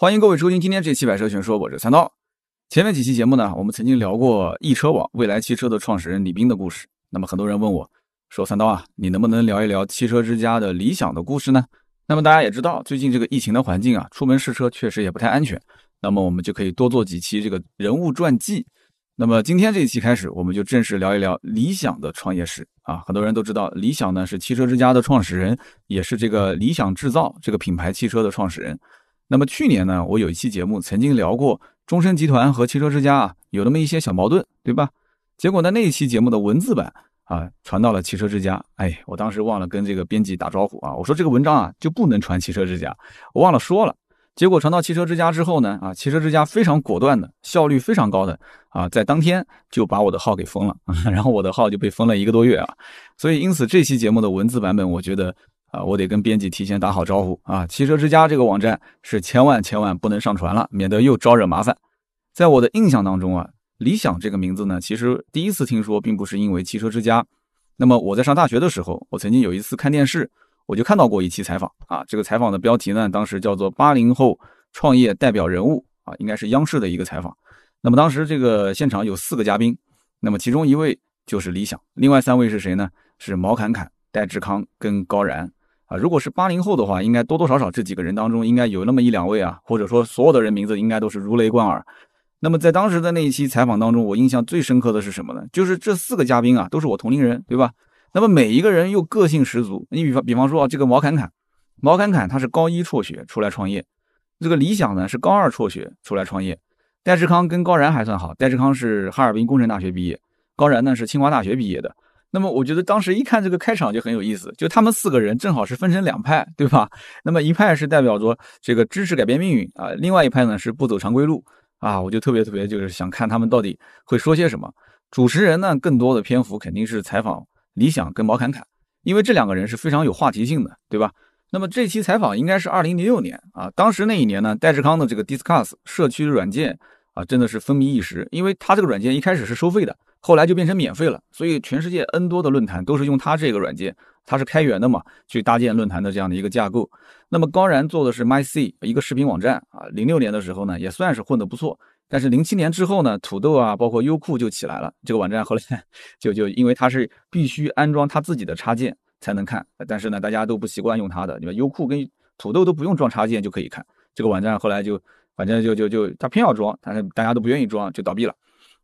欢迎各位收听今天这期《百车全说》，我是三刀。前面几期节目呢，我们曾经聊过易车网未来汽车的创始人李斌的故事。那么很多人问我，说三刀啊，你能不能聊一聊汽车之家的理想的故事呢？那么大家也知道，最近这个疫情的环境啊，出门试车确实也不太安全。那么我们就可以多做几期这个人物传记。那么今天这一期开始，我们就正式聊一聊理想的创业史啊。很多人都知道，理想呢是汽车之家的创始人，也是这个理想制造这个品牌汽车的创始人。那么去年呢，我有一期节目曾经聊过中升集团和汽车之家啊有那么一些小矛盾，对吧？结果呢，那一期节目的文字版啊传到了汽车之家，哎，我当时忘了跟这个编辑打招呼啊，我说这个文章啊就不能传汽车之家，我忘了说了。结果传到汽车之家之后呢，啊，汽车之家非常果断的，效率非常高的啊，在当天就把我的号给封了，然后我的号就被封了一个多月啊。所以因此这期节目的文字版本，我觉得。啊，我得跟编辑提前打好招呼啊！汽车之家这个网站是千万千万不能上传了，免得又招惹麻烦。在我的印象当中啊，理想这个名字呢，其实第一次听说并不是因为汽车之家。那么我在上大学的时候，我曾经有一次看电视，我就看到过一期采访啊。这个采访的标题呢，当时叫做“八零后创业代表人物”啊，应该是央视的一个采访。那么当时这个现场有四个嘉宾，那么其中一位就是理想，另外三位是谁呢？是毛侃侃、戴志康跟高然。啊，如果是八零后的话，应该多多少少这几个人当中应该有那么一两位啊，或者说所有的人名字应该都是如雷贯耳。那么在当时的那一期采访当中，我印象最深刻的是什么呢？就是这四个嘉宾啊，都是我同龄人，对吧？那么每一个人又个性十足。你比方比方说啊，这个毛侃侃，毛侃侃他是高一辍学出来创业，这个理想呢是高二辍学出来创业。戴志康跟高然还算好，戴志康是哈尔滨工程大学毕业，高然呢是清华大学毕业的。那么我觉得当时一看这个开场就很有意思，就他们四个人正好是分成两派，对吧？那么一派是代表着这个知识改变命运啊，另外一派呢是不走常规路啊。我就特别特别就是想看他们到底会说些什么。主持人呢更多的篇幅肯定是采访理想跟毛侃侃，因为这两个人是非常有话题性的，对吧？那么这期采访应该是二零零六年啊，当时那一年呢，戴志康的这个 Discuss 社区软件啊真的是风靡一时，因为他这个软件一开始是收费的。后来就变成免费了，所以全世界 N 多的论坛都是用它这个软件，它是开源的嘛，去搭建论坛的这样的一个架构。那么高然做的是 MyC 一个视频网站啊，零六年的时候呢也算是混得不错，但是零七年之后呢，土豆啊，包括优酷就起来了，这个网站后来 就就因为它是必须安装它自己的插件才能看，但是呢大家都不习惯用它的，你们优酷跟土豆都不用装插件就可以看，这个网站后来就反正就就就他偏要装，但是大家都不愿意装，就倒闭了。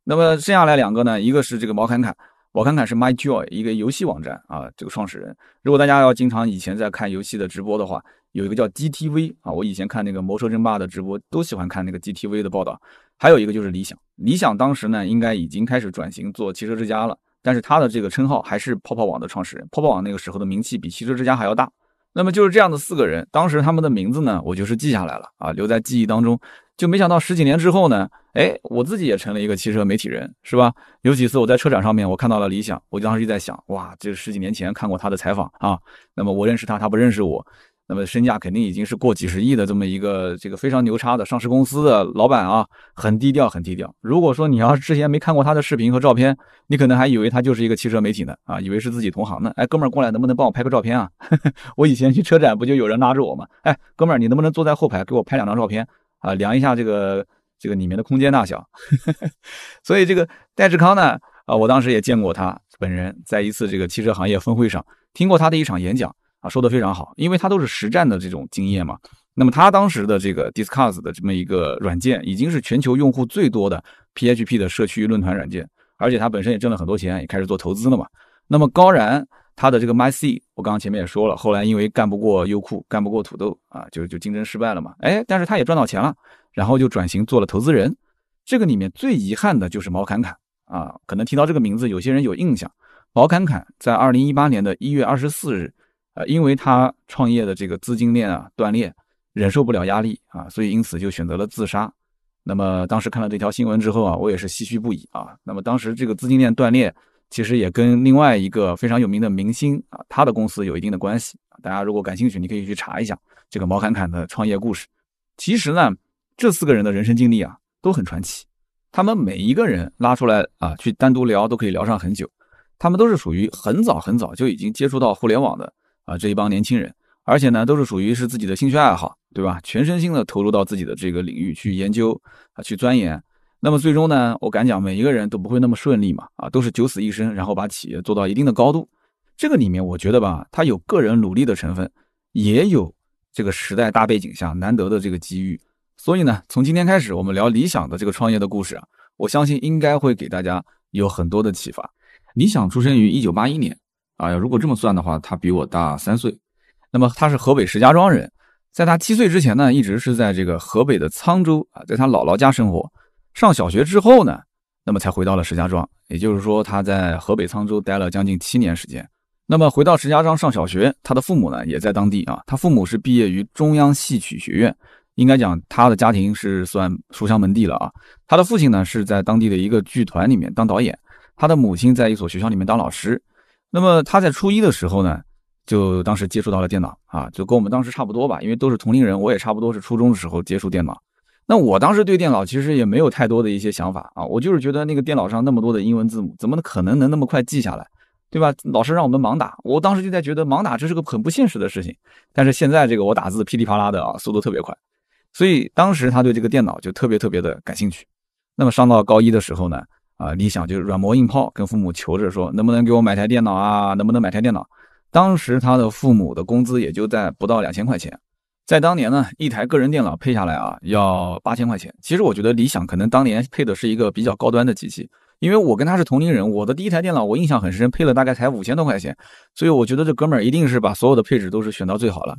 那么剩下来两个呢？一个是这个毛侃侃，毛侃侃是 MyJoy 一个游戏网站啊，这个创始人。如果大家要经常以前在看游戏的直播的话，有一个叫 GTV 啊，我以前看那个魔兽争霸的直播都喜欢看那个 GTV 的报道。还有一个就是理想，理想当时呢应该已经开始转型做汽车之家了，但是他的这个称号还是泡泡网的创始人。泡泡网那个时候的名气比汽车之家还要大。那么就是这样的四个人，当时他们的名字呢，我就是记下来了啊，留在记忆当中。就没想到十几年之后呢，哎，我自己也成了一个汽车媒体人，是吧？有几次我在车展上面，我看到了理想，我当时就在想，哇，这十几年前看过他的采访啊，那么我认识他，他不认识我，那么身价肯定已经是过几十亿的这么一个这个非常牛叉的上市公司的老板啊，很低调，很低调。如果说你要之前没看过他的视频和照片，你可能还以为他就是一个汽车媒体呢，啊，以为是自己同行呢。哎，哥们儿过来，能不能帮我拍个照片啊？我以前去车展不就有人拉着我吗？哎，哥们儿，你能不能坐在后排给我拍两张照片？啊，量一下这个这个里面的空间大小，所以这个戴志康呢，啊，我当时也见过他本人，在一次这个汽车行业峰会上听过他的一场演讲，啊，说的非常好，因为他都是实战的这种经验嘛。那么他当时的这个 Discuss 的这么一个软件，已经是全球用户最多的 PHP 的社区论坛软件，而且他本身也挣了很多钱，也开始做投资了嘛。那么高然。他的这个 MyC，我刚刚前面也说了，后来因为干不过优酷，干不过土豆啊，就就竞争失败了嘛。哎，但是他也赚到钱了，然后就转型做了投资人。这个里面最遗憾的就是毛侃侃啊，可能提到这个名字，有些人有印象。毛侃侃在二零一八年的一月二十四日，呃，因为他创业的这个资金链啊断裂，忍受不了压力啊，所以因此就选择了自杀。那么当时看了这条新闻之后啊，我也是唏嘘不已啊。那么当时这个资金链断裂。其实也跟另外一个非常有名的明星啊，他的公司有一定的关系大家如果感兴趣，你可以去查一下这个毛侃侃的创业故事。其实呢，这四个人的人生经历啊都很传奇。他们每一个人拉出来啊去单独聊都可以聊上很久。他们都是属于很早很早就已经接触到互联网的啊这一帮年轻人，而且呢，都是属于是自己的兴趣爱好，对吧？全身心的投入到自己的这个领域去研究啊，去钻研。那么最终呢，我敢讲，每一个人都不会那么顺利嘛，啊，都是九死一生，然后把企业做到一定的高度。这个里面，我觉得吧，它有个人努力的成分，也有这个时代大背景下难得的这个机遇。所以呢，从今天开始，我们聊理想的这个创业的故事啊，我相信应该会给大家有很多的启发。理想出生于一九八一年，啊，如果这么算的话，他比我大三岁。那么他是河北石家庄人，在他七岁之前呢，一直是在这个河北的沧州啊，在他姥姥家生活。上小学之后呢，那么才回到了石家庄。也就是说，他在河北沧州待了将近七年时间。那么回到石家庄上小学，他的父母呢也在当地啊。他父母是毕业于中央戏曲学院，应该讲他的家庭是算书香门第了啊。他的父亲呢是在当地的一个剧团里面当导演，他的母亲在一所学校里面当老师。那么他在初一的时候呢。就当时接触到了电脑啊，就跟我们当时差不多吧，因为都是同龄人，我也差不多是初中的时候接触电脑。那我当时对电脑其实也没有太多的一些想法啊，我就是觉得那个电脑上那么多的英文字母，怎么可能能那么快记下来，对吧？老师让我们盲打，我当时就在觉得盲打这是个很不现实的事情。但是现在这个我打字噼里啪啦的啊，速度特别快，所以当时他对这个电脑就特别特别的感兴趣。那么上到高一的时候呢，啊，理想就是软磨硬泡跟父母求着说，能不能给我买台电脑啊？能不能买台电脑？当时他的父母的工资也就在不到两千块钱，在当年呢，一台个人电脑配下来啊，要八千块钱。其实我觉得理想可能当年配的是一个比较高端的机器，因为我跟他是同龄人，我的第一台电脑我印象很深，配了大概才五千多块钱，所以我觉得这哥们儿一定是把所有的配置都是选到最好了。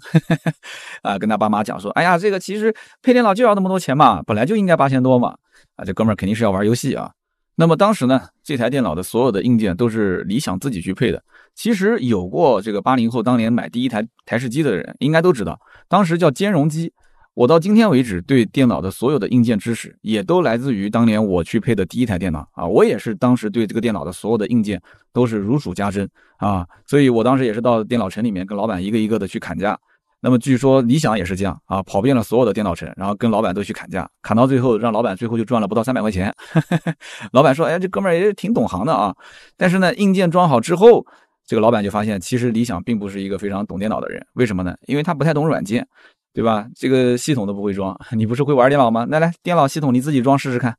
啊，跟他爸妈讲说，哎呀，这个其实配电脑就要那么多钱嘛，本来就应该八千多嘛。啊，这哥们儿肯定是要玩游戏啊。那么当时呢，这台电脑的所有的硬件都是理想自己去配的。其实有过这个八零后当年买第一台台式机的人，应该都知道，当时叫兼容机。我到今天为止对电脑的所有的硬件知识，也都来自于当年我去配的第一台电脑啊。我也是当时对这个电脑的所有的硬件都是如数家珍啊。所以我当时也是到电脑城里面跟老板一个一个的去砍价。那么据说理想也是这样啊，跑遍了所有的电脑城，然后跟老板都去砍价，砍到最后让老板最后就赚了不到三百块钱。老板说：“哎，这哥们儿也挺懂行的啊。”但是呢，硬件装好之后。这个老板就发现，其实理想并不是一个非常懂电脑的人，为什么呢？因为他不太懂软件，对吧？这个系统都不会装。你不是会玩电脑吗？来来，电脑系统你自己装试试看。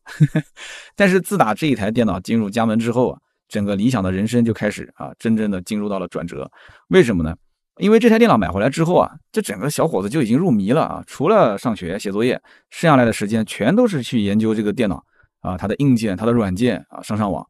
但是自打这一台电脑进入家门之后啊，整个理想的人生就开始啊，真正的进入到了转折。为什么呢？因为这台电脑买回来之后啊，这整个小伙子就已经入迷了啊，除了上学写作业，剩下来的时间全都是去研究这个电脑啊，它的硬件、它的软件啊，上上网。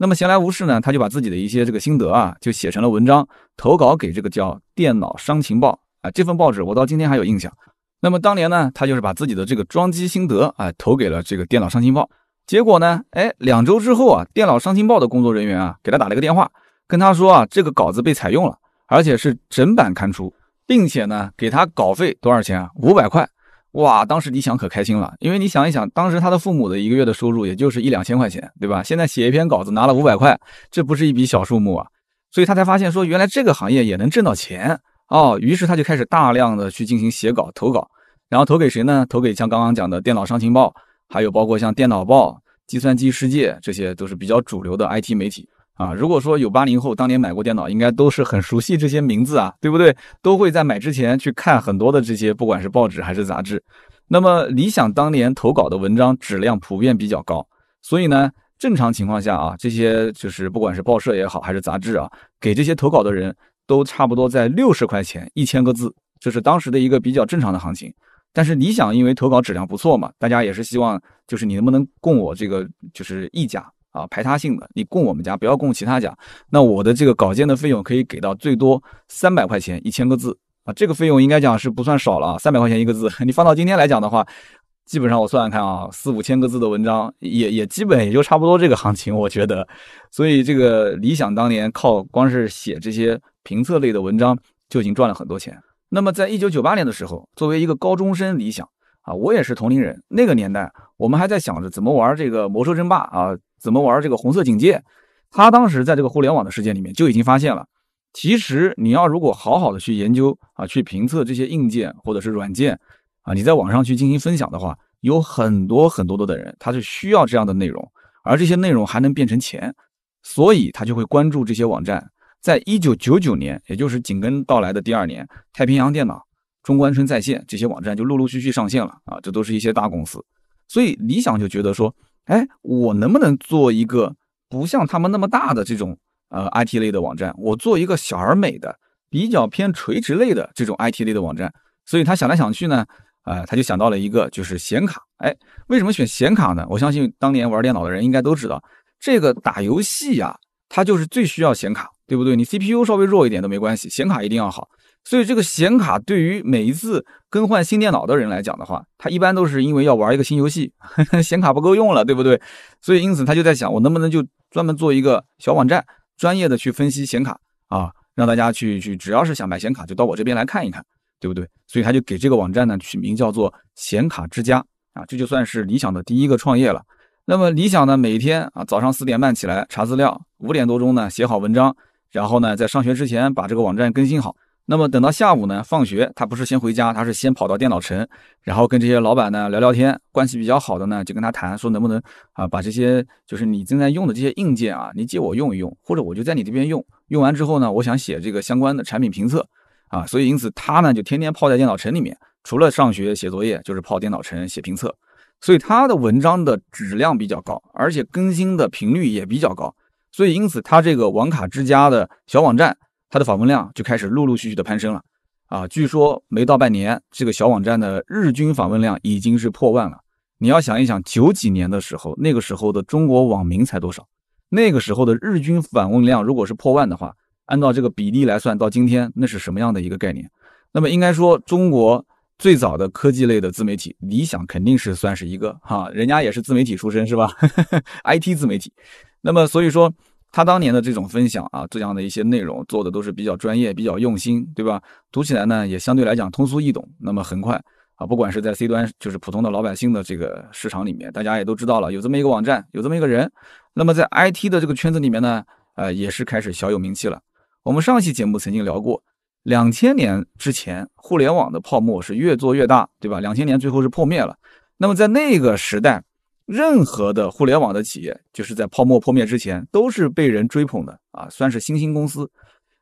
那么闲来无事呢，他就把自己的一些这个心得啊，就写成了文章，投稿给这个叫《电脑商情报》啊，这份报纸我到今天还有印象。那么当年呢，他就是把自己的这个装机心得啊，投给了这个《电脑商情报》。结果呢，哎，两周之后啊，《电脑商情报》的工作人员啊，给他打了个电话，跟他说啊，这个稿子被采用了，而且是整版刊出，并且呢，给他稿费多少钱啊？五百块。哇，当时理想可开心了，因为你想一想，当时他的父母的一个月的收入也就是一两千块钱，对吧？现在写一篇稿子拿了五百块，这不是一笔小数目啊，所以他才发现说，原来这个行业也能挣到钱哦。于是他就开始大量的去进行写稿投稿，然后投给谁呢？投给像刚刚讲的电脑商情报，还有包括像电脑报、计算机世界，这些都是比较主流的 IT 媒体。啊，如果说有八零后当年买过电脑，应该都是很熟悉这些名字啊，对不对？都会在买之前去看很多的这些，不管是报纸还是杂志。那么理想当年投稿的文章质量普遍比较高，所以呢，正常情况下啊，这些就是不管是报社也好，还是杂志啊，给这些投稿的人都差不多在六十块钱一千个字，这是当时的一个比较正常的行情。但是理想因为投稿质量不错嘛，大家也是希望就是你能不能供我这个就是溢价。啊，排他性的，你供我们家，不要供其他家。那我的这个稿件的费用可以给到最多三百块钱一千个字啊，这个费用应该讲是不算少了啊，三百块钱一个字。你放到今天来讲的话，基本上我算算看啊，四五千个字的文章，也也基本也就差不多这个行情，我觉得。所以这个理想当年靠光是写这些评测类的文章就已经赚了很多钱。那么在一九九八年的时候，作为一个高中生，理想啊，我也是同龄人，那个年代我们还在想着怎么玩这个魔兽争霸啊。怎么玩这个红色警戒？他当时在这个互联网的世界里面就已经发现了，其实你要如果好好的去研究啊，去评测这些硬件或者是软件啊，你在网上去进行分享的话，有很多很多多的人他是需要这样的内容，而这些内容还能变成钱，所以他就会关注这些网站。在一九九九年，也就是紧跟到来的第二年，太平洋电脑、中关村在线这些网站就陆陆续续上线了啊，这都是一些大公司，所以理想就觉得说，哎，我能不能做一个不像他们那么大的这种呃 IT 类的网站，我做一个小而美的、比较偏垂直类的这种 IT 类的网站？所以他想来想去呢，呃，他就想到了一个就是显卡。哎，为什么选显卡呢？我相信当年玩电脑的人应该都知道，这个打游戏呀，它就是最需要显卡。对不对？你 CPU 稍微弱一点都没关系，显卡一定要好。所以这个显卡对于每一次更换新电脑的人来讲的话，他一般都是因为要玩一个新游戏，显卡不够用了，对不对？所以因此他就在想，我能不能就专门做一个小网站，专业的去分析显卡啊，让大家去去，只要是想买显卡，就到我这边来看一看，对不对？所以他就给这个网站呢取名叫做显卡之家啊，这就算是理想的第一个创业了。那么理想呢，每天啊早上四点半起来查资料，五点多钟呢写好文章。然后呢，在上学之前把这个网站更新好。那么等到下午呢，放学他不是先回家，他是先跑到电脑城，然后跟这些老板呢聊聊天。关系比较好的呢，就跟他谈说能不能啊把这些就是你正在用的这些硬件啊，你借我用一用，或者我就在你这边用。用完之后呢，我想写这个相关的产品评测啊，所以因此他呢就天天泡在电脑城里面，除了上学写作业，就是泡电脑城写评测。所以他的文章的质量比较高，而且更新的频率也比较高。所以，因此，他这个网卡之家的小网站，它的访问量就开始陆陆续续的攀升了。啊，据说没到半年，这个小网站的日均访问量已经是破万了。你要想一想，九几年的时候，那个时候的中国网民才多少？那个时候的日均访问量如果是破万的话，按照这个比例来算，到今天那是什么样的一个概念？那么应该说，中国最早的科技类的自媒体，理想肯定是算是一个哈，人家也是自媒体出身是吧？IT 自媒体。那么所以说。他当年的这种分享啊，这样的一些内容做的都是比较专业、比较用心，对吧？读起来呢也相对来讲通俗易懂，那么很快啊，不管是在 C 端，就是普通的老百姓的这个市场里面，大家也都知道了有这么一个网站，有这么一个人。那么在 IT 的这个圈子里面呢，呃，也是开始小有名气了。我们上期节目曾经聊过，两千年之前，互联网的泡沫是越做越大，对吧？两千年最后是破灭了。那么在那个时代。任何的互联网的企业，就是在泡沫破灭之前，都是被人追捧的啊，算是新兴公司。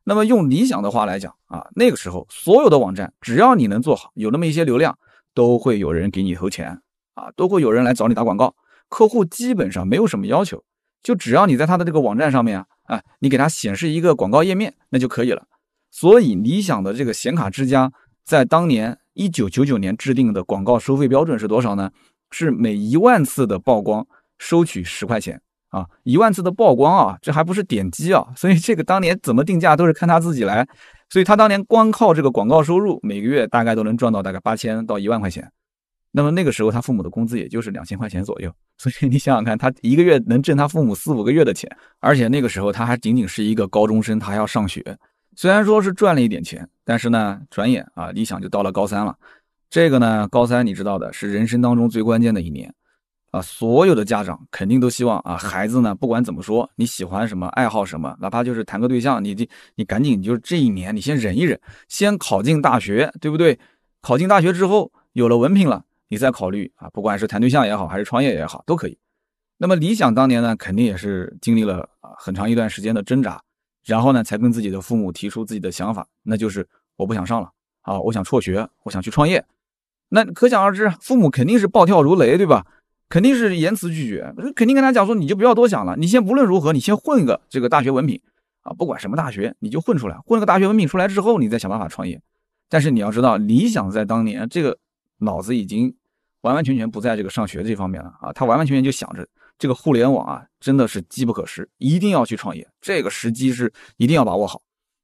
那么用理想的话来讲啊，那个时候所有的网站，只要你能做好，有那么一些流量，都会有人给你投钱啊，都会有人来找你打广告。客户基本上没有什么要求，就只要你在他的这个网站上面啊，啊，你给他显示一个广告页面，那就可以了。所以理想的这个显卡之家，在当年一九九九年制定的广告收费标准是多少呢？是每一万次的曝光收取十块钱啊，一万次的曝光啊，这还不是点击啊，所以这个当年怎么定价都是看他自己来，所以他当年光靠这个广告收入，每个月大概都能赚到大概八千到一万块钱。那么那个时候他父母的工资也就是两千块钱左右，所以你想想看，他一个月能挣他父母四五个月的钱，而且那个时候他还仅仅是一个高中生，他还要上学。虽然说是赚了一点钱，但是呢，转眼啊，理想就到了高三了。这个呢，高三你知道的是人生当中最关键的一年，啊，所有的家长肯定都希望啊，孩子呢不管怎么说，你喜欢什么，爱好什么，哪怕就是谈个对象，你这你赶紧就是这一年你先忍一忍，先考进大学，对不对？考进大学之后有了文凭了，你再考虑啊，不管是谈对象也好，还是创业也好，都可以。那么理想当年呢，肯定也是经历了啊很长一段时间的挣扎，然后呢才跟自己的父母提出自己的想法，那就是我不想上了啊，我想辍学，我想去创业。那可想而知，父母肯定是暴跳如雷，对吧？肯定是严词拒绝，肯定跟他讲说，你就不要多想了，你先无论如何，你先混一个这个大学文凭啊，不管什么大学，你就混出来，混个大学文凭出来之后，你再想办法创业。但是你要知道，理想在当年这个脑子已经完完全全不在这个上学这方面了啊，他完完全全就想着这个互联网啊，真的是机不可失，一定要去创业，这个时机是一定要把握好。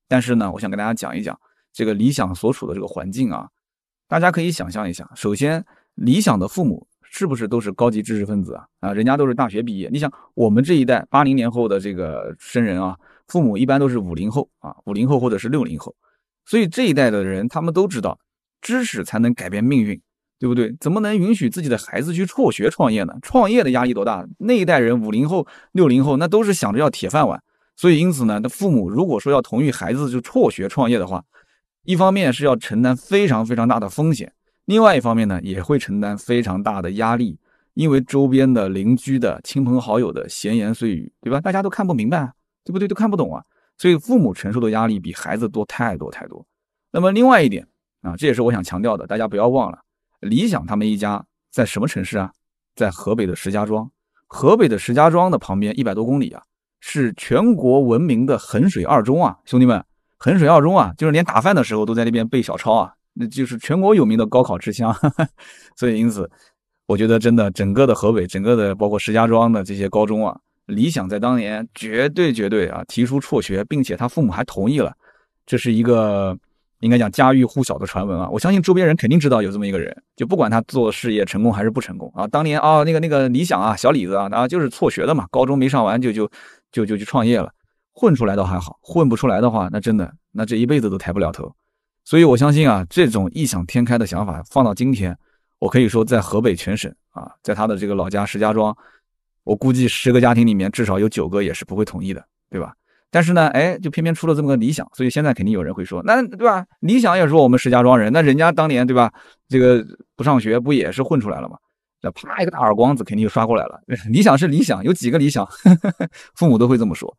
但是呢，我想跟大家讲一讲这个理想所处的这个环境啊。大家可以想象一下，首先，理想的父母是不是都是高级知识分子啊？啊，人家都是大学毕业。你想，我们这一代八零年后的这个生人啊，父母一般都是五零后啊，五零后或者是六零后，所以这一代的人他们都知道，知识才能改变命运，对不对？怎么能允许自己的孩子去辍学创业呢？创业的压力多大？那一代人五零后、六零后那都是想着要铁饭碗，所以因此呢，那父母如果说要同意孩子就辍学创业的话，一方面是要承担非常非常大的风险，另外一方面呢，也会承担非常大的压力，因为周边的邻居的亲朋好友的闲言碎语，对吧？大家都看不明白，对不对？都看不懂啊。所以父母承受的压力比孩子多太多太多。那么另外一点啊，这也是我想强调的，大家不要忘了，理想他们一家在什么城市啊？在河北的石家庄。河北的石家庄的旁边一百多公里啊，是全国闻名的衡水二中啊，兄弟们，衡水二中啊，就是连打饭的时候都在那边背小抄啊，那就是全国有名的高考之乡。所以因此，我觉得真的整个的河北，整个的包括石家庄的这些高中啊，理想在当年绝对绝对啊提出辍学，并且他父母还同意了，这是一个。应该讲家喻户晓的传闻啊，我相信周边人肯定知道有这么一个人，就不管他做事业成功还是不成功啊，当年啊那个那个理想啊小李子啊啊就是辍学的嘛，高中没上完就就就就去创业了，混出来倒还好，混不出来的话那真的那这一辈子都抬不了头，所以我相信啊这种异想天开的想法放到今天，我可以说在河北全省啊，在他的这个老家石家庄，我估计十个家庭里面至少有九个也是不会同意的，对吧？但是呢，哎，就偏偏出了这么个理想，所以现在肯定有人会说，那对吧？理想也是我们石家庄人，那人家当年对吧？这个不上学不也是混出来了吗？那啪一个大耳光子肯定就刷过来了。理想是理想，有几个理想，父母都会这么说。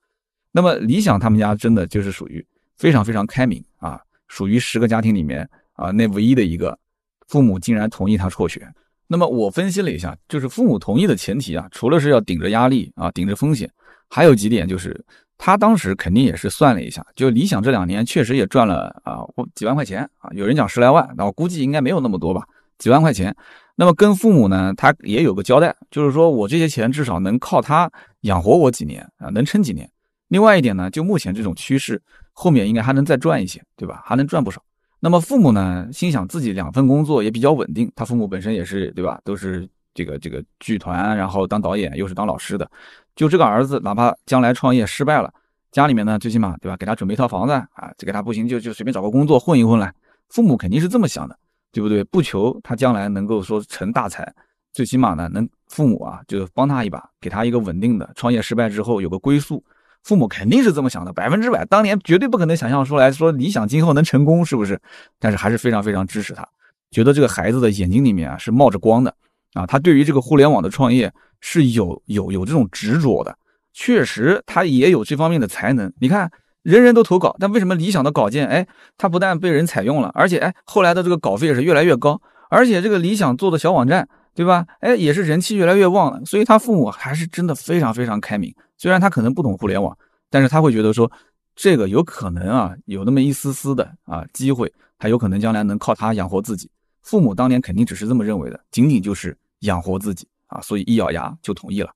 那么理想他们家真的就是属于非常非常开明啊，属于十个家庭里面啊那唯一的一个，父母竟然同意他辍学。那么我分析了一下，就是父母同意的前提啊，除了是要顶着压力啊，顶着风险，还有几点就是。他当时肯定也是算了一下，就理想这两年确实也赚了啊几万块钱啊，有人讲十来万，那我估计应该没有那么多吧，几万块钱。那么跟父母呢，他也有个交代，就是说我这些钱至少能靠他养活我几年啊，能撑几年。另外一点呢，就目前这种趋势，后面应该还能再赚一些，对吧？还能赚不少。那么父母呢，心想自己两份工作也比较稳定，他父母本身也是对吧，都是这个这个剧团，然后当导演又是当老师的。就这个儿子，哪怕将来创业失败了，家里面呢，最起码对吧，给他准备一套房子啊，这给他不行就就随便找个工作混一混来。父母肯定是这么想的，对不对？不求他将来能够说成大才，最起码呢，能父母啊就帮他一把，给他一个稳定的创业失败之后有个归宿。父母肯定是这么想的，百分之百。当年绝对不可能想象出来说理想今后能成功，是不是？但是还是非常非常支持他，觉得这个孩子的眼睛里面啊是冒着光的啊，他对于这个互联网的创业。是有有有这种执着的，确实他也有这方面的才能。你看，人人都投稿，但为什么理想的稿件，哎，他不但被人采用了，而且哎，后来的这个稿费也是越来越高，而且这个理想做的小网站，对吧？哎，也是人气越来越旺了。所以他父母还是真的非常非常开明。虽然他可能不懂互联网，但是他会觉得说，这个有可能啊，有那么一丝丝的啊机会，他有可能将来能靠他养活自己。父母当年肯定只是这么认为的，仅仅就是养活自己。啊，所以一咬牙就同意了。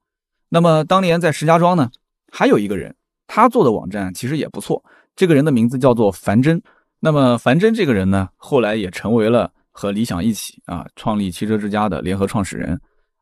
那么当年在石家庄呢，还有一个人，他做的网站其实也不错。这个人的名字叫做樊真。那么樊真这个人呢，后来也成为了和理想一起啊创立汽车之家的联合创始人。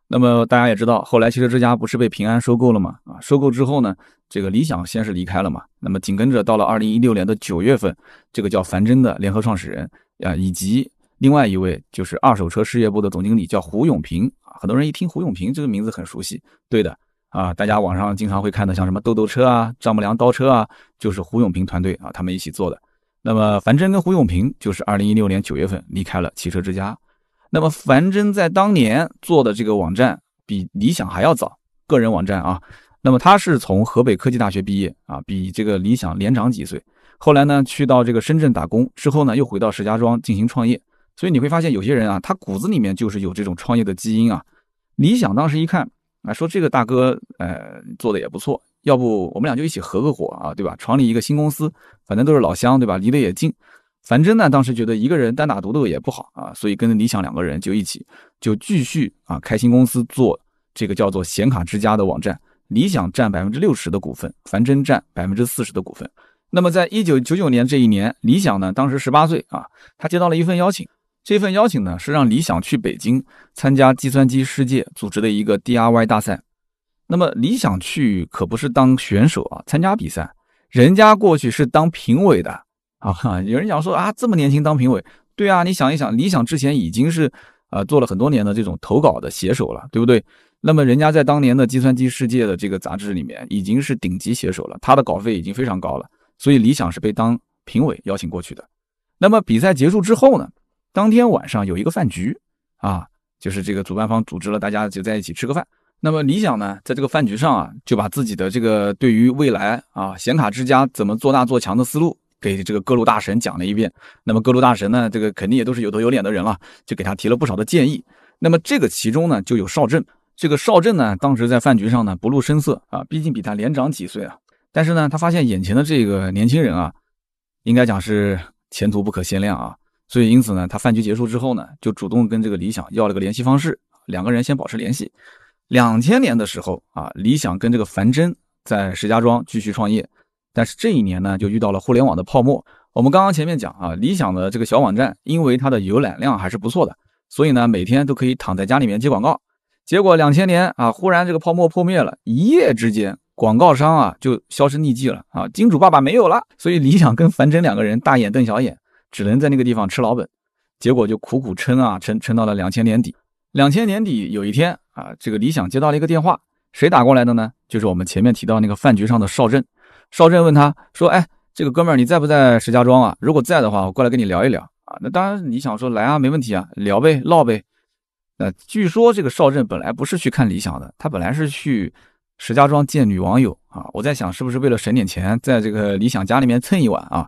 那么大家也知道，后来汽车之家不是被平安收购了吗？啊，收购之后呢，这个理想先是离开了嘛。那么紧跟着到了二零一六年的九月份，这个叫樊真的联合创始人啊，以及另外一位就是二手车事业部的总经理叫胡永平啊。很多人一听胡永平这个名字很熟悉，对的啊，大家网上经常会看到像什么豆豆车啊、丈母娘刀车啊，就是胡永平团队啊，他们一起做的。那么樊真跟胡永平就是二零一六年九月份离开了汽车之家。那么樊真在当年做的这个网站比理想还要早，个人网站啊。那么他是从河北科技大学毕业啊，比这个理想年长几岁。后来呢，去到这个深圳打工之后呢，又回到石家庄进行创业。所以你会发现有些人啊，他骨子里面就是有这种创业的基因啊。理想当时一看啊，说这个大哥呃做的也不错，要不我们俩就一起合个伙啊，对吧？创立一个新公司，反正都是老乡，对吧？离得也近。樊真呢，当时觉得一个人单打独斗也不好啊，所以跟理想两个人就一起就继续啊开新公司做这个叫做显卡之家的网站。理想占百分之六十的股份，樊真占百分之四十的股份。那么在一九九九年这一年，理想呢当时十八岁啊，他接到了一份邀请。这份邀请呢，是让理想去北京参加计算机世界组织的一个 DIY 大赛。那么理想去可不是当选手啊，参加比赛，人家过去是当评委的啊。有人讲说啊，这么年轻当评委，对啊，你想一想，理想之前已经是呃做了很多年的这种投稿的写手了，对不对？那么人家在当年的计算机世界的这个杂志里面已经是顶级写手了，他的稿费已经非常高了，所以理想是被当评委邀请过去的。那么比赛结束之后呢？当天晚上有一个饭局，啊，就是这个主办方组织了大家就在一起吃个饭。那么理想呢，在这个饭局上啊，就把自己的这个对于未来啊显卡之家怎么做大做强的思路，给这个各路大神讲了一遍。那么各路大神呢，这个肯定也都是有头有脸的人了，就给他提了不少的建议。那么这个其中呢，就有邵震。这个邵震呢，当时在饭局上呢，不露声色啊，毕竟比他年长几岁啊。但是呢，他发现眼前的这个年轻人啊，应该讲是前途不可限量啊。所以因此呢，他饭局结束之后呢，就主动跟这个理想要了个联系方式，两个人先保持联系。两千年的时候啊，李想跟这个樊真在石家庄继续创业，但是这一年呢，就遇到了互联网的泡沫。我们刚刚前面讲啊，理想的这个小网站，因为它的浏览量还是不错的，所以呢，每天都可以躺在家里面接广告。结果两千年啊，忽然这个泡沫破灭了，一夜之间，广告商啊就销声匿迹了啊，金主爸爸没有了，所以理想跟樊真两个人大眼瞪小眼，只能在那个地方吃老本。结果就苦苦撑啊，撑撑到了两千年底。两千年底有一天啊，这个李想接到了一个电话，谁打过来的呢？就是我们前面提到那个饭局上的邵震。邵震问他说：“哎，这个哥们儿你在不在石家庄啊？如果在的话，我过来跟你聊一聊啊。”那当然，你想说来啊，没问题啊，聊呗，唠呗。那据说这个邵震本来不是去看理想的，他本来是去石家庄见女网友啊。我在想，是不是为了省点钱，在这个理想家里面蹭一晚啊？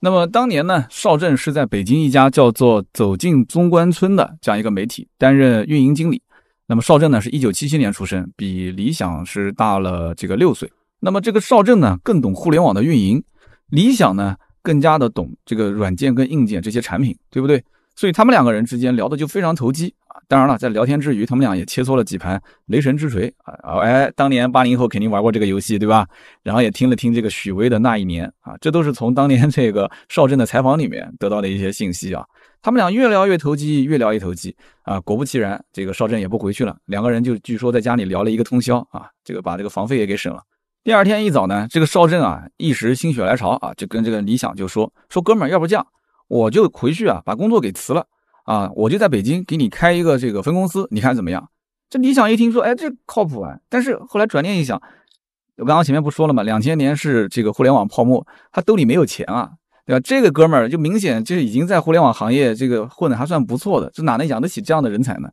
那么当年呢，邵震是在北京一家叫做“走进中关村”的这样一个媒体担任运营经理。那么邵震呢，是一九七七年出生，比理想是大了这个六岁。那么这个邵震呢，更懂互联网的运营，理想呢，更加的懂这个软件跟硬件这些产品，对不对？所以他们两个人之间聊的就非常投机啊。当然了，在聊天之余，他们俩也切磋了几盘雷神之锤啊！哎，当年八零后肯定玩过这个游戏，对吧？然后也听了听这个许巍的那一年啊，这都是从当年这个邵震的采访里面得到的一些信息啊。他们俩越聊越投机，越聊越投机啊！果不其然，这个邵震也不回去了，两个人就据说在家里聊了一个通宵啊，这个把这个房费也给省了。第二天一早呢，这个邵震啊一时心血来潮啊，就跟这个李想就说说哥们儿，要不这样，我就回去啊把工作给辞了。啊，我就在北京给你开一个这个分公司，你看怎么样？这李想一听说，哎，这靠谱啊！但是后来转念一想，我刚刚前面不说了吗？两千年是这个互联网泡沫，他兜里没有钱啊，对吧？这个哥们儿就明显就是已经在互联网行业这个混的还算不错的，这哪能养得起这样的人才呢？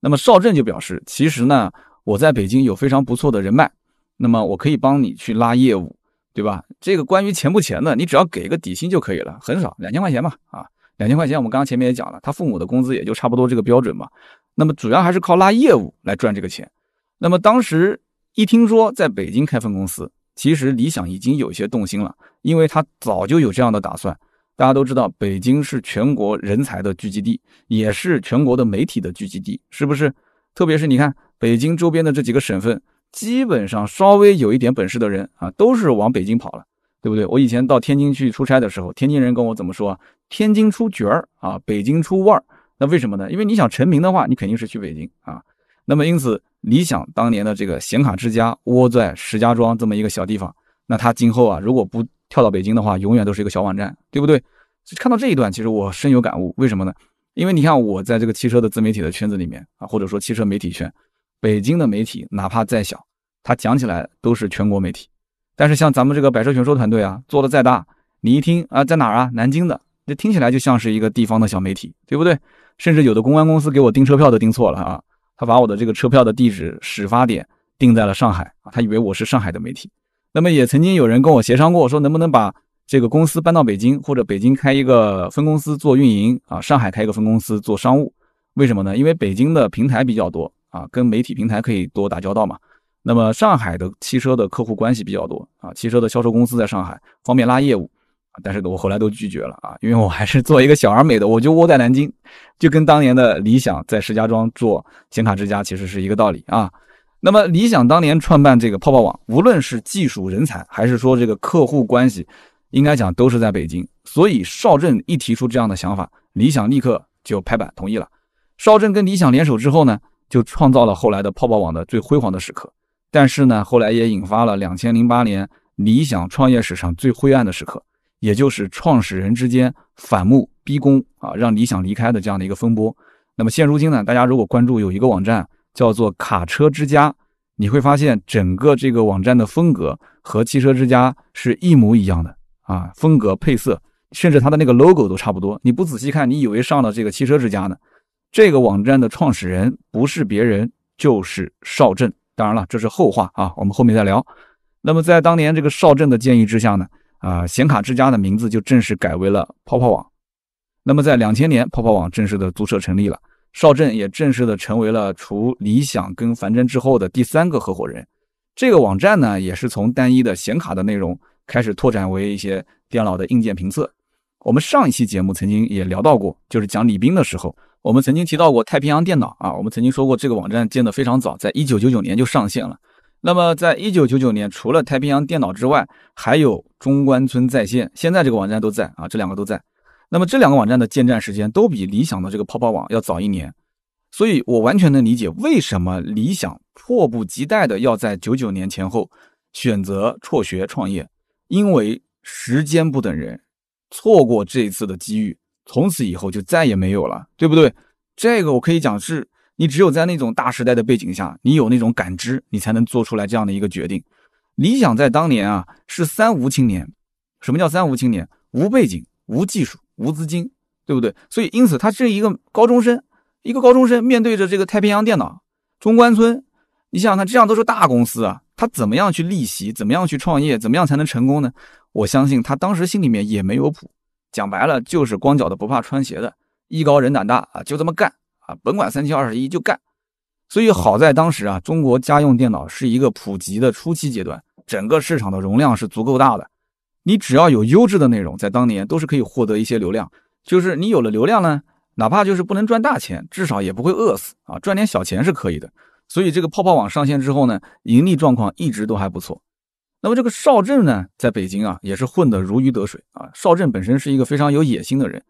那么邵震就表示，其实呢，我在北京有非常不错的人脉，那么我可以帮你去拉业务，对吧？这个关于钱不钱的，你只要给个底薪就可以了，很少，两千块钱嘛，啊。两千块钱，我们刚刚前面也讲了，他父母的工资也就差不多这个标准嘛。那么主要还是靠拉业务来赚这个钱。那么当时一听说在北京开分公司，其实理想已经有些动心了，因为他早就有这样的打算。大家都知道，北京是全国人才的聚集地，也是全国的媒体的聚集地，是不是？特别是你看北京周边的这几个省份，基本上稍微有一点本事的人啊，都是往北京跑了。对不对？我以前到天津去出差的时候，天津人跟我怎么说？天津出角儿啊，北京出腕儿。那为什么呢？因为你想成名的话，你肯定是去北京啊。那么因此，理想当年的这个显卡之家窝在石家庄这么一个小地方，那他今后啊，如果不跳到北京的话，永远都是一个小网站，对不对？所以看到这一段，其实我深有感悟。为什么呢？因为你看我在这个汽车的自媒体的圈子里面啊，或者说汽车媒体圈，北京的媒体哪怕再小，它讲起来都是全国媒体。但是像咱们这个百车全说团队啊，做的再大，你一听啊，在哪儿啊？南京的，这听起来就像是一个地方的小媒体，对不对？甚至有的公关公司给我订车票都订错了啊，他把我的这个车票的地址始发点定在了上海啊，他以为我是上海的媒体。那么也曾经有人跟我协商过，说能不能把这个公司搬到北京，或者北京开一个分公司做运营啊，上海开一个分公司做商务。为什么呢？因为北京的平台比较多啊，跟媒体平台可以多打交道嘛。那么上海的汽车的客户关系比较多啊，汽车的销售公司在上海方便拉业务，但是我后来都拒绝了啊，因为我还是做一个小而美的，我就窝在南京，就跟当年的理想在石家庄做显卡之家其实是一个道理啊。那么理想当年创办这个泡泡网，无论是技术人才还是说这个客户关系，应该讲都是在北京，所以邵震一提出这样的想法，理想立刻就拍板同意了。邵震跟理想联手之后呢，就创造了后来的泡泡网的最辉煌的时刻。但是呢，后来也引发了两千零八年理想创业史上最灰暗的时刻，也就是创始人之间反目逼宫啊，让理想离开的这样的一个风波。那么现如今呢，大家如果关注有一个网站叫做卡车之家，你会发现整个这个网站的风格和汽车之家是一模一样的啊，风格配色，甚至它的那个 logo 都差不多。你不仔细看，你以为上了这个汽车之家呢。这个网站的创始人不是别人，就是邵震。当然了，这是后话啊，我们后面再聊。那么在当年这个邵震的建议之下呢，啊，显卡之家的名字就正式改为了泡泡网。那么在两千年，泡泡网正式的注册成立了，邵震也正式的成为了除理想跟樊真之后的第三个合伙人。这个网站呢，也是从单一的显卡的内容开始拓展为一些电脑的硬件评测。我们上一期节目曾经也聊到过，就是讲李斌的时候，我们曾经提到过太平洋电脑啊，我们曾经说过这个网站建得非常早，在一九九九年就上线了。那么在一九九九年，除了太平洋电脑之外，还有中关村在线，现在这个网站都在啊，这两个都在。那么这两个网站的建站时间都比理想的这个泡泡网要早一年，所以我完全能理解为什么理想迫不及待的要在九九年前后选择辍学创业，因为时间不等人，错过这一次的机遇，从此以后就再也没有了，对不对？这个我可以讲是，你只有在那种大时代的背景下，你有那种感知，你才能做出来这样的一个决定。理想在当年啊是三无青年，什么叫三无青年？无背景，无技术。无资金，对不对？所以因此，他是一个高中生，一个高中生面对着这个太平洋电脑、中关村，你想想看，这样都是大公司啊，他怎么样去逆袭？怎么样去创业？怎么样才能成功呢？我相信他当时心里面也没有谱，讲白了就是光脚的不怕穿鞋的，艺高人胆大啊，就这么干啊，甭管三七二十一就干。所以好在当时啊，中国家用电脑是一个普及的初期阶段，整个市场的容量是足够大的。你只要有优质的内容，在当年都是可以获得一些流量。就是你有了流量呢，哪怕就是不能赚大钱，至少也不会饿死啊，赚点小钱是可以的。所以这个泡泡网上线之后呢，盈利状况一直都还不错。那么这个邵震呢，在北京啊，也是混得如鱼得水啊。邵震本身是一个非常有野心的人，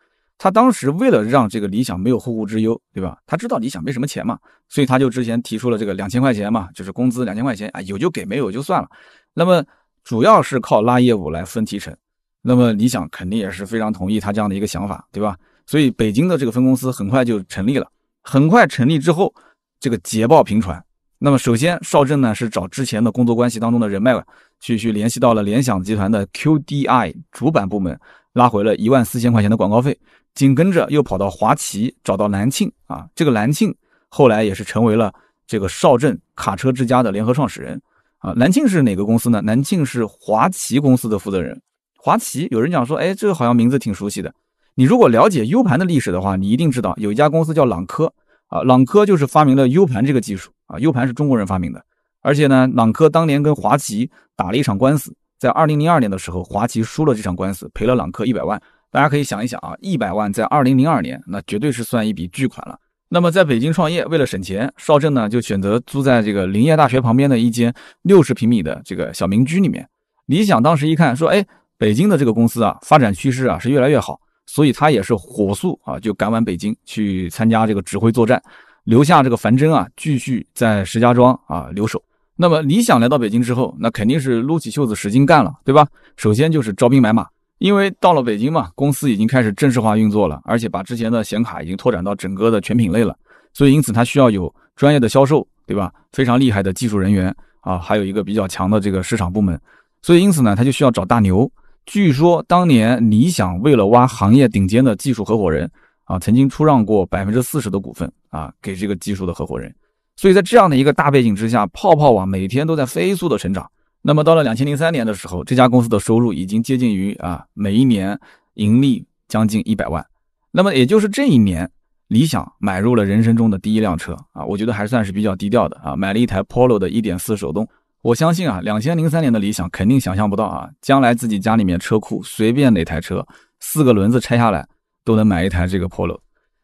他当时为了让这个理想没有后顾之忧，对吧？他知道理想没什么钱嘛，所以他就之前提出了这个两千块钱嘛，就是工资两千块钱啊，有就给，没有就算了。那么。主要是靠拉业务来分提成，那么理想肯定也是非常同意他这样的一个想法，对吧？所以北京的这个分公司很快就成立了。很快成立之后，这个捷报频传。那么首先，邵震呢是找之前的工作关系当中的人脉，去去联系到了联想集团的 QDI 主板部门，拉回了一万四千块钱的广告费。紧跟着又跑到华旗，找到南庆啊，这个南庆后来也是成为了这个邵震卡车之家的联合创始人。啊，南庆是哪个公司呢？南庆是华旗公司的负责人。华旗有人讲说，哎，这个好像名字挺熟悉的。你如果了解 U 盘的历史的话，你一定知道有一家公司叫朗科啊，朗科就是发明了 U 盘这个技术啊，U 盘是中国人发明的。而且呢，朗科当年跟华旗打了一场官司，在二零零二年的时候，华旗输了这场官司，赔了朗科一百万。大家可以想一想啊，一百万在二零零二年，那绝对是算一笔巨款了。那么在北京创业，为了省钱，邵震呢就选择租在这个林业大学旁边的一间六十平米的这个小民居里面。理想当时一看，说：“哎，北京的这个公司啊，发展趋势啊是越来越好，所以他也是火速啊就赶往北京去参加这个指挥作战，留下这个樊真啊继续在石家庄啊留守。那么理想来到北京之后，那肯定是撸起袖子使劲干了，对吧？首先就是招兵买马。”因为到了北京嘛，公司已经开始正式化运作了，而且把之前的显卡已经拓展到整个的全品类了，所以因此它需要有专业的销售，对吧？非常厉害的技术人员啊，还有一个比较强的这个市场部门，所以因此呢，他就需要找大牛。据说当年理想为了挖行业顶尖的技术合伙人啊，曾经出让过百分之四十的股份啊给这个技术的合伙人。所以在这样的一个大背景之下，泡泡网每天都在飞速的成长。那么到了两千零三年的时候，这家公司的收入已经接近于啊每一年盈利将近一百万。那么也就是这一年，理想买入了人生中的第一辆车啊，我觉得还算是比较低调的啊，买了一台 Polo 的一点四手动。我相信啊，两千零三年的理想肯定想象不到啊，将来自己家里面车库随便哪台车四个轮子拆下来都能买一台这个 Polo。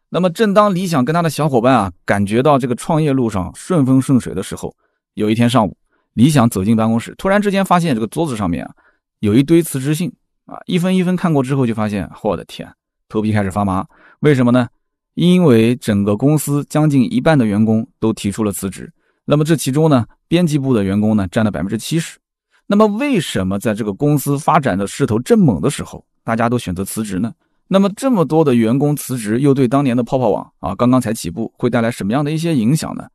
那么正当理想跟他的小伙伴啊感觉到这个创业路上顺风顺水的时候，有一天上午。李想走进办公室，突然之间发现这个桌子上面啊有一堆辞职信啊，一分一分看过之后，就发现我的天，头皮开始发麻。为什么呢？因为整个公司将近一半的员工都提出了辞职。那么这其中呢，编辑部的员工呢占了百分之七十。那么为什么在这个公司发展的势头正猛的时候，大家都选择辞职呢？那么这么多的员工辞职，又对当年的泡泡网啊刚刚才起步，会带来什么样的一些影响呢？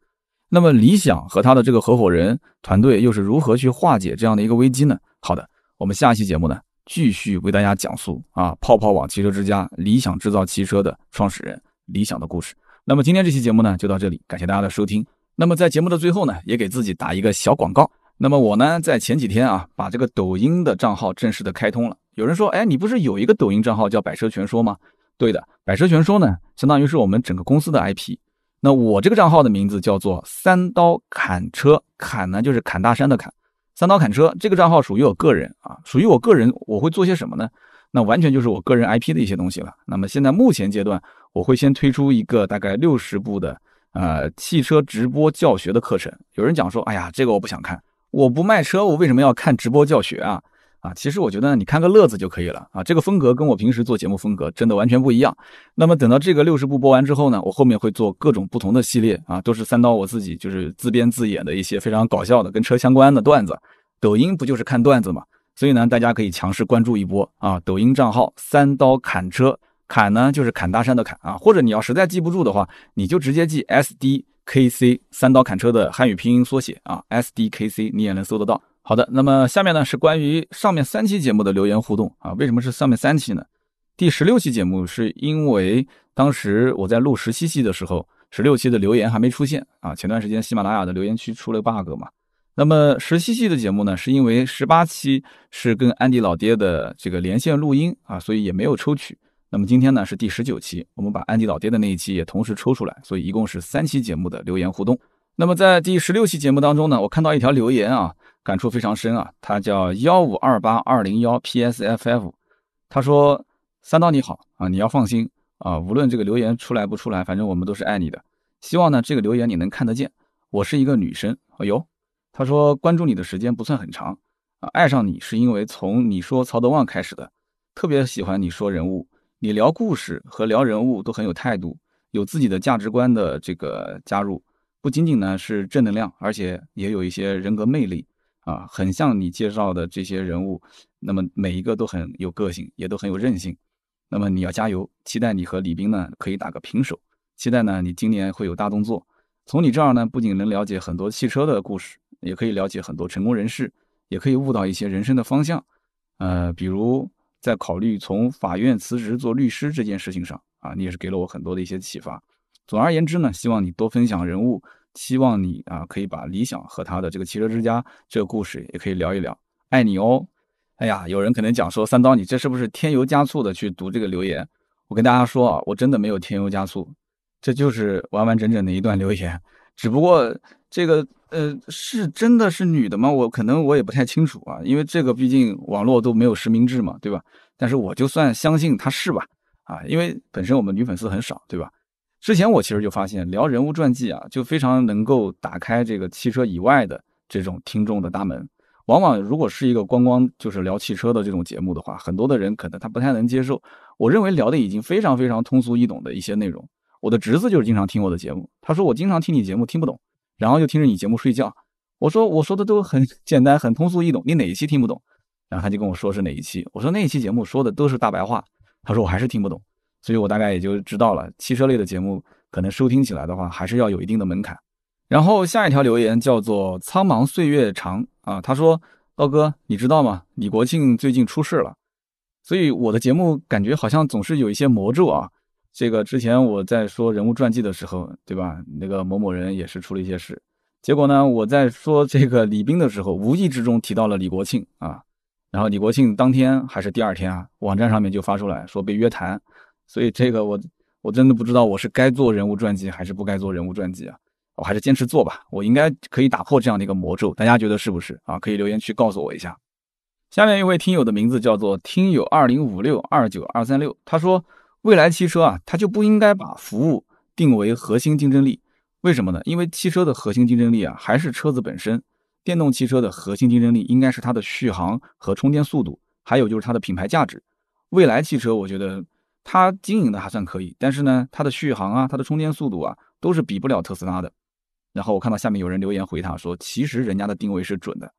那么理想和他的这个合伙人团队又是如何去化解这样的一个危机呢？好的，我们下一期节目呢继续为大家讲述啊泡泡网汽车之家理想制造汽车的创始人理想的故事。那么今天这期节目呢就到这里，感谢大家的收听。那么在节目的最后呢，也给自己打一个小广告。那么我呢，在前几天啊，把这个抖音的账号正式的开通了。有人说，哎，你不是有一个抖音账号叫“百车全说”吗？对的，“百车全说”呢，相当于是我们整个公司的 IP。那我这个账号的名字叫做“三刀砍车”，砍呢就是砍大山的砍，三刀砍车。这个账号属于我个人啊，属于我个人，我会做些什么呢？那完全就是我个人 IP 的一些东西了。那么现在目前阶段，我会先推出一个大概六十部的呃汽车直播教学的课程。有人讲说，哎呀，这个我不想看。我不卖车，我为什么要看直播教学啊？啊，其实我觉得你看个乐子就可以了啊。这个风格跟我平时做节目风格真的完全不一样。那么等到这个六十部播完之后呢，我后面会做各种不同的系列啊，都是三刀我自己就是自编自演的一些非常搞笑的跟车相关的段子。抖音不就是看段子嘛？所以呢，大家可以强势关注一波啊。抖音账号三刀砍车，砍呢就是砍大山的砍啊。或者你要实在记不住的话，你就直接记 S D。K C 三刀砍车的汉语拼音缩写啊，S D K C 你也能搜得到。好的，那么下面呢是关于上面三期节目的留言互动啊。为什么是上面三期呢？第十六期节目是因为当时我在录十七期的时候，十六期的留言还没出现啊。前段时间喜马拉雅的留言区出了 bug 嘛。那么十七期的节目呢，是因为十八期是跟安迪老爹的这个连线录音啊，所以也没有抽取。那么今天呢是第十九期，我们把安迪老爹的那一期也同时抽出来，所以一共是三期节目的留言互动。那么在第十六期节目当中呢，我看到一条留言啊，感触非常深啊，他叫幺五二八二零幺 psff，他说三刀你好啊，你要放心啊，无论这个留言出来不出来，反正我们都是爱你的。希望呢这个留言你能看得见。我是一个女生，哎呦，他说关注你的时间不算很长啊，爱上你是因为从你说曹德旺开始的，特别喜欢你说人物。你聊故事和聊人物都很有态度，有自己的价值观的这个加入，不仅仅呢是正能量，而且也有一些人格魅力啊，很像你介绍的这些人物，那么每一个都很有个性，也都很有韧性。那么你要加油，期待你和李斌呢可以打个平手，期待呢你今年会有大动作。从你这儿呢，不仅能了解很多汽车的故事，也可以了解很多成功人士，也可以悟到一些人生的方向，呃，比如。在考虑从法院辞职做律师这件事情上啊，你也是给了我很多的一些启发。总而言之呢，希望你多分享人物，希望你啊可以把理想和他的这个汽车之家这个故事也可以聊一聊。爱你哦！哎呀，有人可能讲说三刀，你这是不是添油加醋的去读这个留言？我跟大家说啊，我真的没有添油加醋，这就是完完整整的一段留言，只不过这个。呃，是真的是女的吗？我可能我也不太清楚啊，因为这个毕竟网络都没有实名制嘛，对吧？但是我就算相信她是吧，啊，因为本身我们女粉丝很少，对吧？之前我其实就发现聊人物传记啊，就非常能够打开这个汽车以外的这种听众的大门。往往如果是一个光光就是聊汽车的这种节目的话，很多的人可能他不太能接受。我认为聊的已经非常非常通俗易懂的一些内容。我的侄子就是经常听我的节目，他说我经常听你节目听不懂。然后就听着你节目睡觉，我说我说的都很 简单，很通俗易懂，你哪一期听不懂？然后他就跟我说是哪一期，我说那一期节目说的都是大白话，他说我还是听不懂，所以我大概也就知道了，汽车类的节目可能收听起来的话还是要有一定的门槛。然后下一条留言叫做苍茫岁月长啊，他说刀哥你知道吗？李国庆最近出事了，所以我的节目感觉好像总是有一些魔咒啊。这个之前我在说人物传记的时候，对吧？那个某某人也是出了一些事，结果呢，我在说这个李斌的时候，无意之中提到了李国庆啊，然后李国庆当天还是第二天啊，网站上面就发出来说被约谈，所以这个我我真的不知道我是该做人物传记还是不该做人物传记啊，我还是坚持做吧，我应该可以打破这样的一个魔咒，大家觉得是不是啊？可以留言区告诉我一下。下面一位听友的名字叫做听友二零五六二九二三六，他说。未来汽车啊，它就不应该把服务定为核心竞争力。为什么呢？因为汽车的核心竞争力啊，还是车子本身。电动汽车的核心竞争力应该是它的续航和充电速度，还有就是它的品牌价值。未来汽车，我觉得它经营的还算可以，但是呢，它的续航啊，它的充电速度啊，都是比不了特斯拉的。然后我看到下面有人留言回他说，其实人家的定位是准的，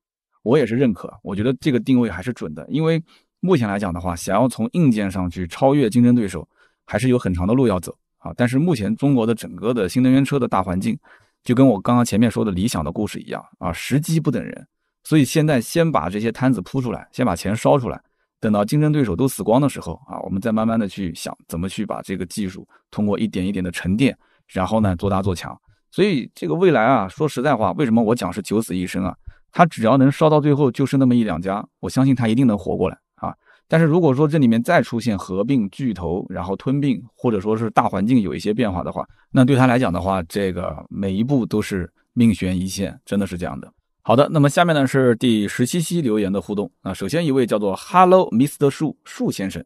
我也是认可。我觉得这个定位还是准的，因为。目前来讲的话，想要从硬件上去超越竞争对手，还是有很长的路要走啊。但是目前中国的整个的新能源车的大环境，就跟我刚刚前面说的理想的故事一样啊，时机不等人。所以现在先把这些摊子铺出来，先把钱烧出来，等到竞争对手都死光的时候啊，我们再慢慢的去想怎么去把这个技术通过一点一点的沉淀，然后呢做大做强。所以这个未来啊，说实在话，为什么我讲是九死一生啊？它只要能烧到最后，就是那么一两家，我相信它一定能活过来啊。但是如果说这里面再出现合并、巨头，然后吞并，或者说是大环境有一些变化的话，那对他来讲的话，这个每一步都是命悬一线，真的是这样的。好的，那么下面呢是第十七期留言的互动啊。首先一位叫做 Hello Mr 树树先生，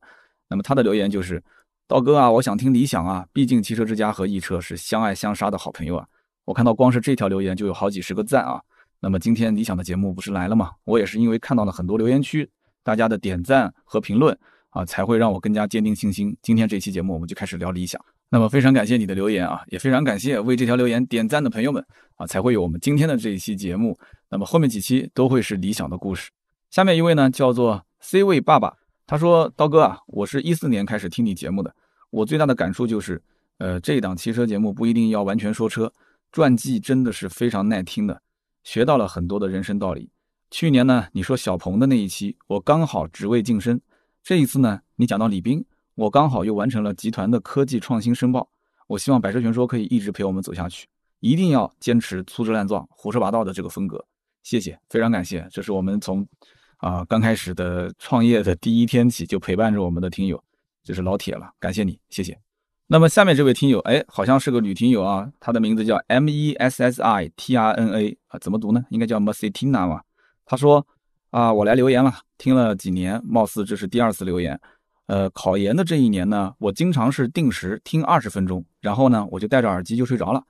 那么他的留言就是道哥啊，我想听理想啊，毕竟汽车之家和易车是相爱相杀的好朋友啊。我看到光是这条留言就有好几十个赞啊。那么今天理想的节目不是来了吗？我也是因为看到了很多留言区大家的点赞和评论啊，才会让我更加坚定信心。今天这期节目我们就开始聊理想。那么非常感谢你的留言啊，也非常感谢为这条留言点赞的朋友们啊，才会有我们今天的这一期节目。那么后面几期都会是理想的故事。下面一位呢叫做 C 位爸爸，他说：“刀哥啊，我是一四年开始听你节目的，我最大的感触就是，呃，这档汽车节目不一定要完全说车，传记真的是非常耐听的。”学到了很多的人生道理。去年呢，你说小鹏的那一期，我刚好职位晋升；这一次呢，你讲到李斌，我刚好又完成了集团的科技创新申报。我希望百车全说可以一直陪我们走下去，一定要坚持粗制滥造、胡说八道的这个风格。谢谢，非常感谢，这是我们从啊刚开始的创业的第一天起就陪伴着我们的听友，就是老铁了，感谢你，谢谢。那么下面这位听友，哎，好像是个女听友啊，她的名字叫 M E S S I T R N A 啊，怎么读呢？应该叫 Mercetina 吧。她说啊，我来留言了，听了几年，貌似这是第二次留言。呃，考研的这一年呢，我经常是定时听二十分钟，然后呢，我就戴着耳机就睡着了。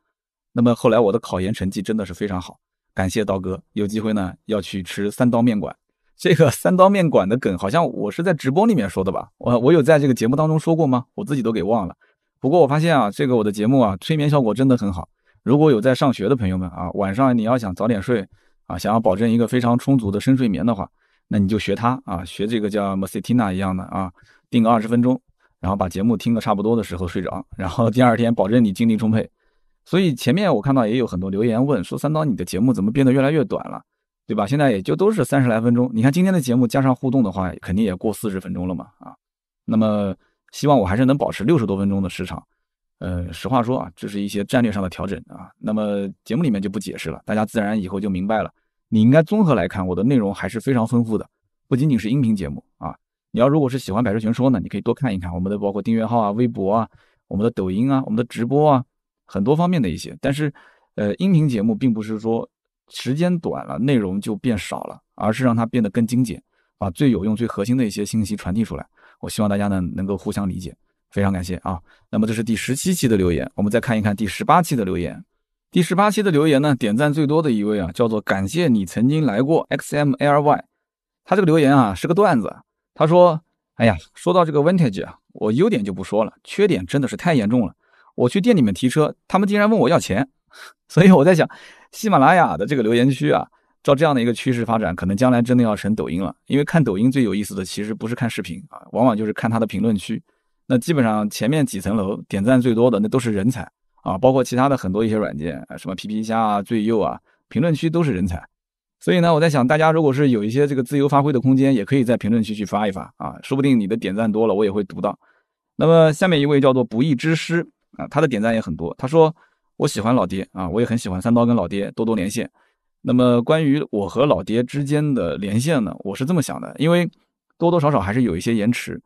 那么后来我的考研成绩真的是非常好，感谢刀哥，有机会呢要去吃三刀面馆。这个三刀面馆的梗，好像我是在直播里面说的吧？我我有在这个节目当中说过吗？我自己都给忘了。不过我发现啊，这个我的节目啊，催眠效果真的很好。如果有在上学的朋友们啊，晚上你要想早点睡啊，想要保证一个非常充足的深睡眠的话，那你就学他啊，学这个叫 Masetina 一样的啊，定个二十分钟，然后把节目听个差不多的时候睡着，然后第二天保证你精力充沛。所以前面我看到也有很多留言问说，三刀你的节目怎么变得越来越短了，对吧？现在也就都是三十来分钟。你看今天的节目加上互动的话，肯定也过四十分钟了嘛啊，那么。希望我还是能保持六十多分钟的时长，呃，实话说啊，这是一些战略上的调整啊。那么节目里面就不解释了，大家自然以后就明白了。你应该综合来看，我的内容还是非常丰富的，不仅仅是音频节目啊。你要如果是喜欢百车全说呢，你可以多看一看我们的包括订阅号啊、微博啊、我们的抖音啊、我们的直播啊，很多方面的一些。但是，呃，音频节目并不是说时间短了内容就变少了，而是让它变得更精简，把最有用、最核心的一些信息传递出来。我希望大家呢能够互相理解，非常感谢啊。那么这是第十七期的留言，我们再看一看第十八期的留言。第十八期的留言呢，点赞最多的一位啊，叫做感谢你曾经来过 XMLY。他这个留言啊是个段子，他说：“哎呀，说到这个 Vintage 啊，我优点就不说了，缺点真的是太严重了。我去店里面提车，他们竟然问我要钱，所以我在想，喜马拉雅的这个留言区啊。”照这样的一个趋势发展，可能将来真的要成抖音了。因为看抖音最有意思的，其实不是看视频啊，往往就是看它的评论区。那基本上前面几层楼点赞最多的，那都是人才啊，包括其他的很多一些软件，什么皮皮虾啊、最右啊，评论区都是人才。所以呢，我在想，大家如果是有一些这个自由发挥的空间，也可以在评论区去发一发啊，说不定你的点赞多了，我也会读到。那么下面一位叫做不义之师啊，他的点赞也很多。他说：“我喜欢老爹啊，我也很喜欢三刀跟老爹多多连线。”那么关于我和老爹之间的连线呢，我是这么想的，因为多多少少还是有一些延迟，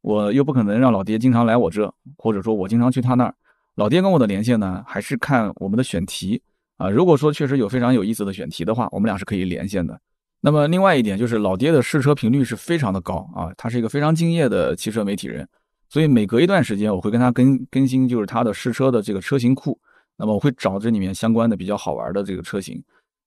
我又不可能让老爹经常来我这，或者说我经常去他那儿。老爹跟我的连线呢，还是看我们的选题啊。如果说确实有非常有意思的选题的话，我们俩是可以连线的。那么另外一点就是老爹的试车频率是非常的高啊，他是一个非常敬业的汽车媒体人，所以每隔一段时间我会跟他更更新，就是他的试车的这个车型库。那么我会找这里面相关的比较好玩的这个车型。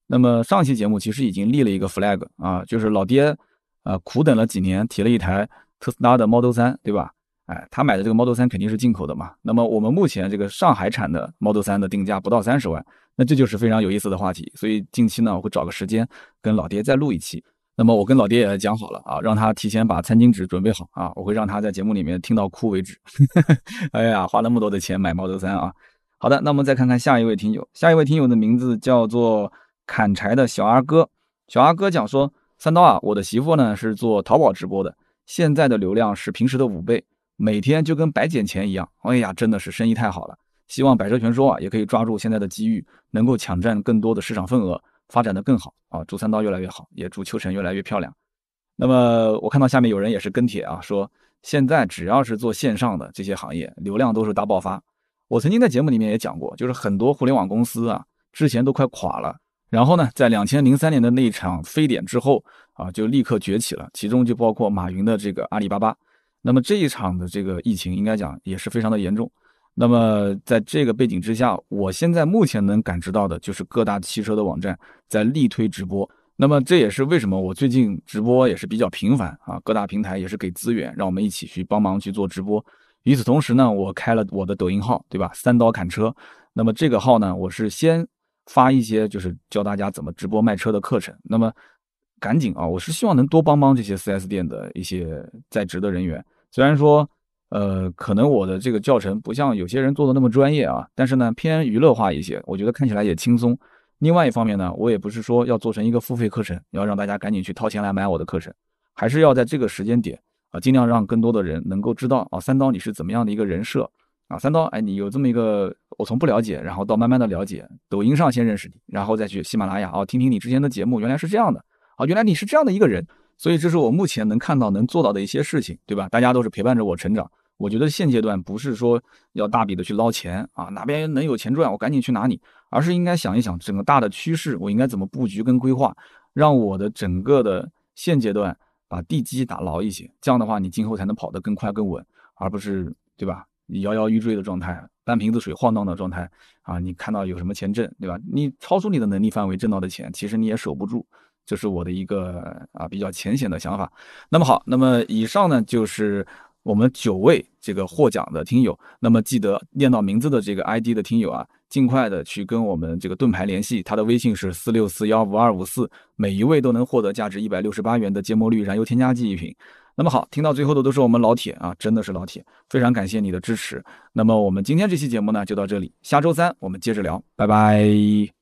那么上期节目其实已经立了一个 flag 啊，就是老爹，呃，苦等了几年，提了一台特斯拉的 Model 3，对吧？哎，他买的这个 Model 3肯定是进口的嘛。那么我们目前这个上海产的 Model 3的定价不到三十万，那这就是非常有意思的话题。所以近期呢，我会找个时间跟老爹再录一期。那么我跟老爹也讲好了啊，让他提前把餐巾纸准备好啊，我会让他在节目里面听到哭为止。哎呀，花那么多的钱买 Model 3啊。好的，那我们再看看下一位听友，下一位听友的名字叫做。砍柴的小阿哥，小阿哥讲说：“三刀啊，我的媳妇呢是做淘宝直播的，现在的流量是平时的五倍，每天就跟白捡钱一样。哎呀，真的是生意太好了。希望百车全说啊也可以抓住现在的机遇，能够抢占更多的市场份额，发展的更好啊！祝三刀越来越好，也祝秋晨越来越漂亮。那么我看到下面有人也是跟帖啊，说现在只要是做线上的这些行业，流量都是大爆发。我曾经在节目里面也讲过，就是很多互联网公司啊，之前都快垮了，然后呢，在两千零三年的那一场非典之后啊，就立刻崛起了，其中就包括马云的这个阿里巴巴。那么这一场的这个疫情，应该讲也是非常的严重。那么在这个背景之下，我现在目前能感知到的就是各大汽车的网站在力推直播。那么这也是为什么我最近直播也是比较频繁啊，各大平台也是给资源，让我们一起去帮忙去做直播。与此同时呢，我开了我的抖音号，对吧？三刀砍车。那么这个号呢，我是先发一些就是教大家怎么直播卖车的课程。那么赶紧啊，我是希望能多帮帮这些 4S 店的一些在职的人员。虽然说，呃，可能我的这个教程不像有些人做的那么专业啊，但是呢，偏娱乐化一些，我觉得看起来也轻松。另外一方面呢，我也不是说要做成一个付费课程，要让大家赶紧去掏钱来买我的课程，还是要在这个时间点啊，尽量让更多的人能够知道啊，三刀你是怎么样的一个人设啊，三刀哎，你有这么一个，我从不了解，然后到慢慢的了解，抖音上先认识你，然后再去喜马拉雅啊，听听你之前的节目，原来是这样的啊，原来你是这样的一个人，所以这是我目前能看到能做到的一些事情，对吧？大家都是陪伴着我成长。我觉得现阶段不是说要大笔的去捞钱啊，哪边能有钱赚，我赶紧去哪里，而是应该想一想整个大的趋势，我应该怎么布局跟规划，让我的整个的现阶段把地基打牢一些，这样的话你今后才能跑得更快更稳，而不是对吧？摇摇欲坠的状态，半瓶子水晃荡的状态啊，你看到有什么钱挣，对吧？你超出你的能力范围挣到的钱，其实你也守不住，这是我的一个啊比较浅显的想法。那么好，那么以上呢就是。我们九位这个获奖的听友，那么记得念到名字的这个 ID 的听友啊，尽快的去跟我们这个盾牌联系，他的微信是四六四幺五二五四，每一位都能获得价值一百六十八元的芥末绿燃油添加剂一瓶。那么好，听到最后的都是我们老铁啊，真的是老铁，非常感谢你的支持。那么我们今天这期节目呢就到这里，下周三我们接着聊，拜拜。